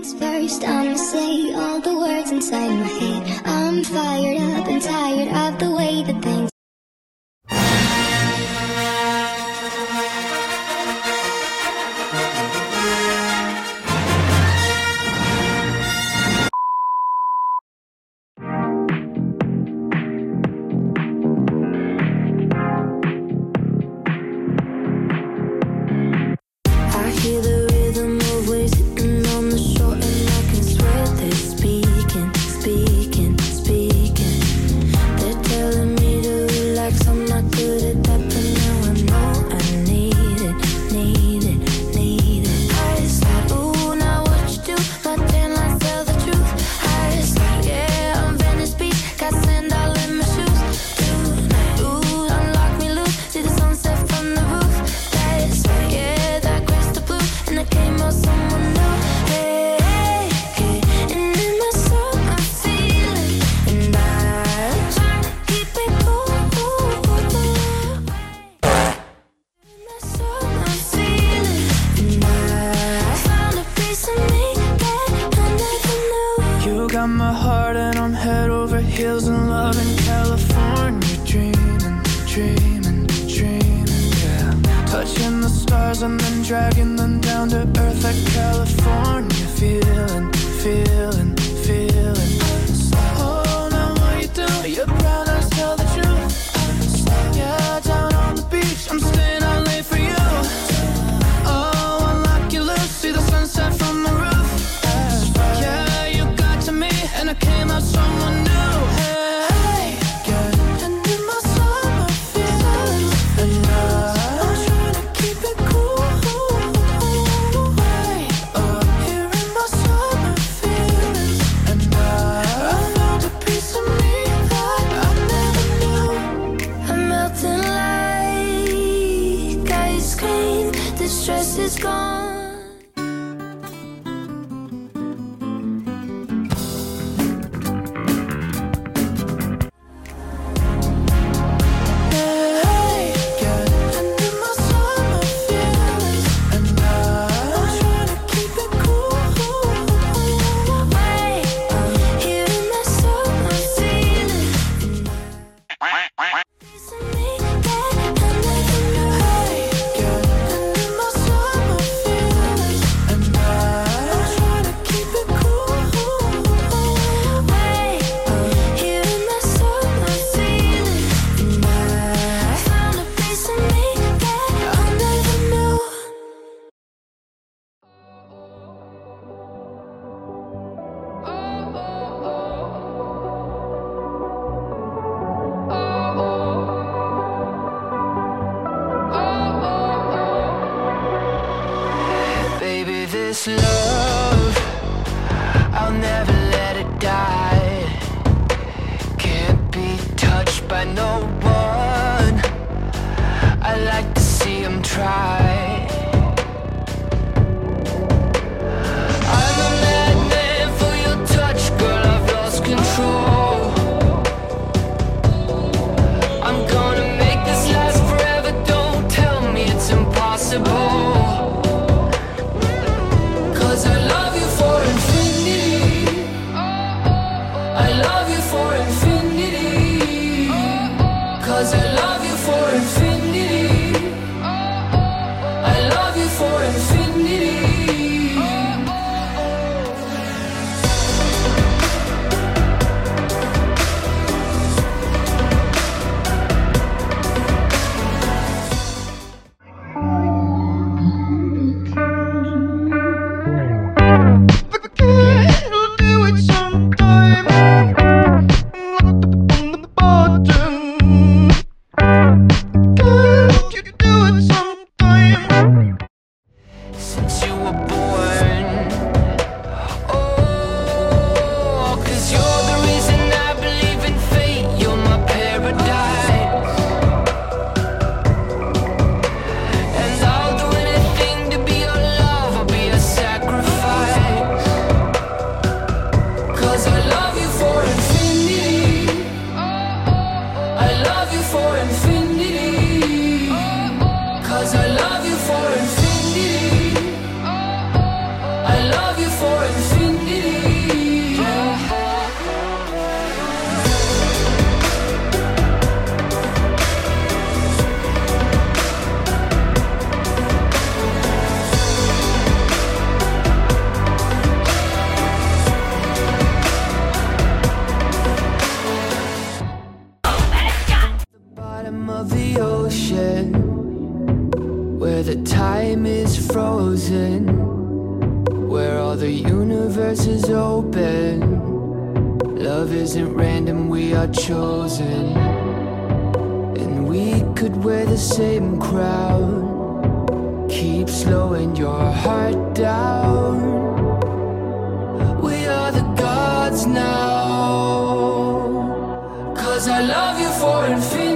Things first, I'ma say all the words inside my head. I'm fired up and tired of the way that things perfect California feeling, feeling. stress is gone. try. for and see. same crowd keep slowing your heart down. We are the gods now. Cause i love you for infinity.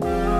Bye.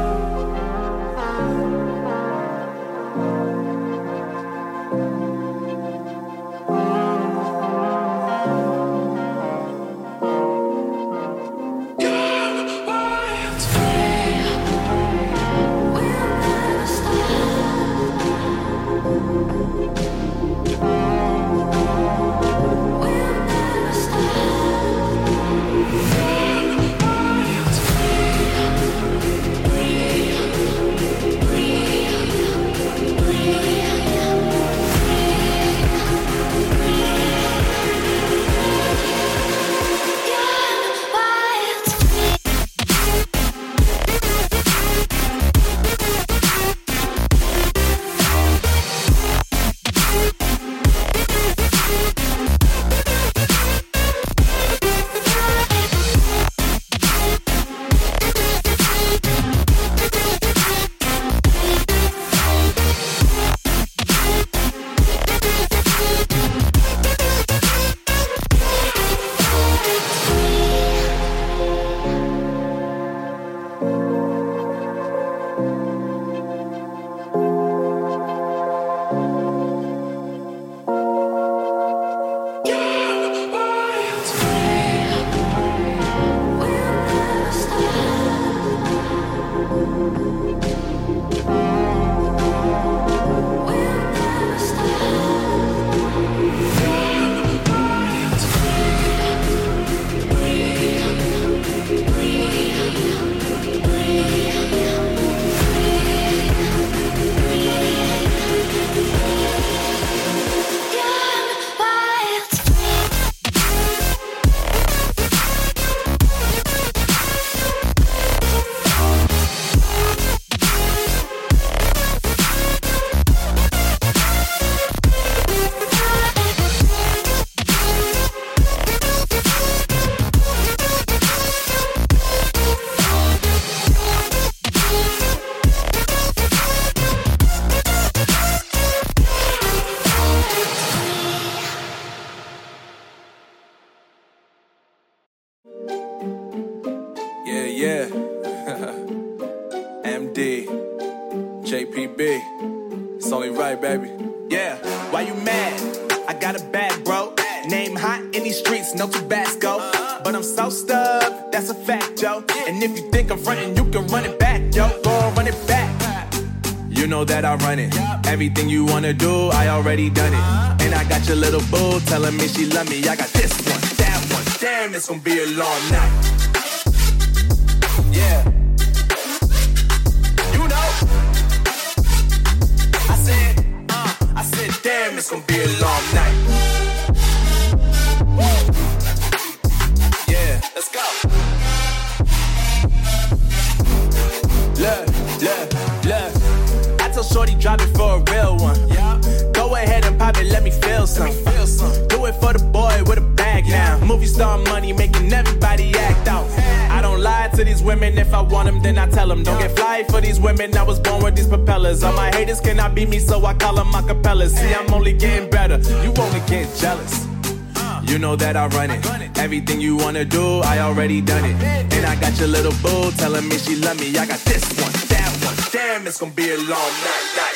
Yeah. MD. JPB. It's only right, baby. Yeah, why you mad? I got a bag, bro. Name hot in these streets, no Tabasco. But I'm so stubbed, that's a fact, yo. And if you think I'm frontin', you can run it back, yo. Go run it back. You know that I run it. Everything you wanna do, I already done it. And I got your little boo telling me she love me. I got this one, that one. Damn, it's gonna be a long night. Look, look, look. I told Shorty drop it for a real one. Yeah. Go ahead and pop it, let me feel some. Feel some. Do it for the boy with a bag now. Movie star money making everybody act out. I don't lie to these women. If I want them, then I tell them. Don't get fly for these women. I was born with these propellers. All my haters cannot beat me, so I call them acapellas. See, I'm only getting better. You only get jealous. Uh. You know that I run it. Everything you wanna do, I already done it. And I got your little boo telling me she love me. I got this one, that one. Damn, it's gonna be a long night.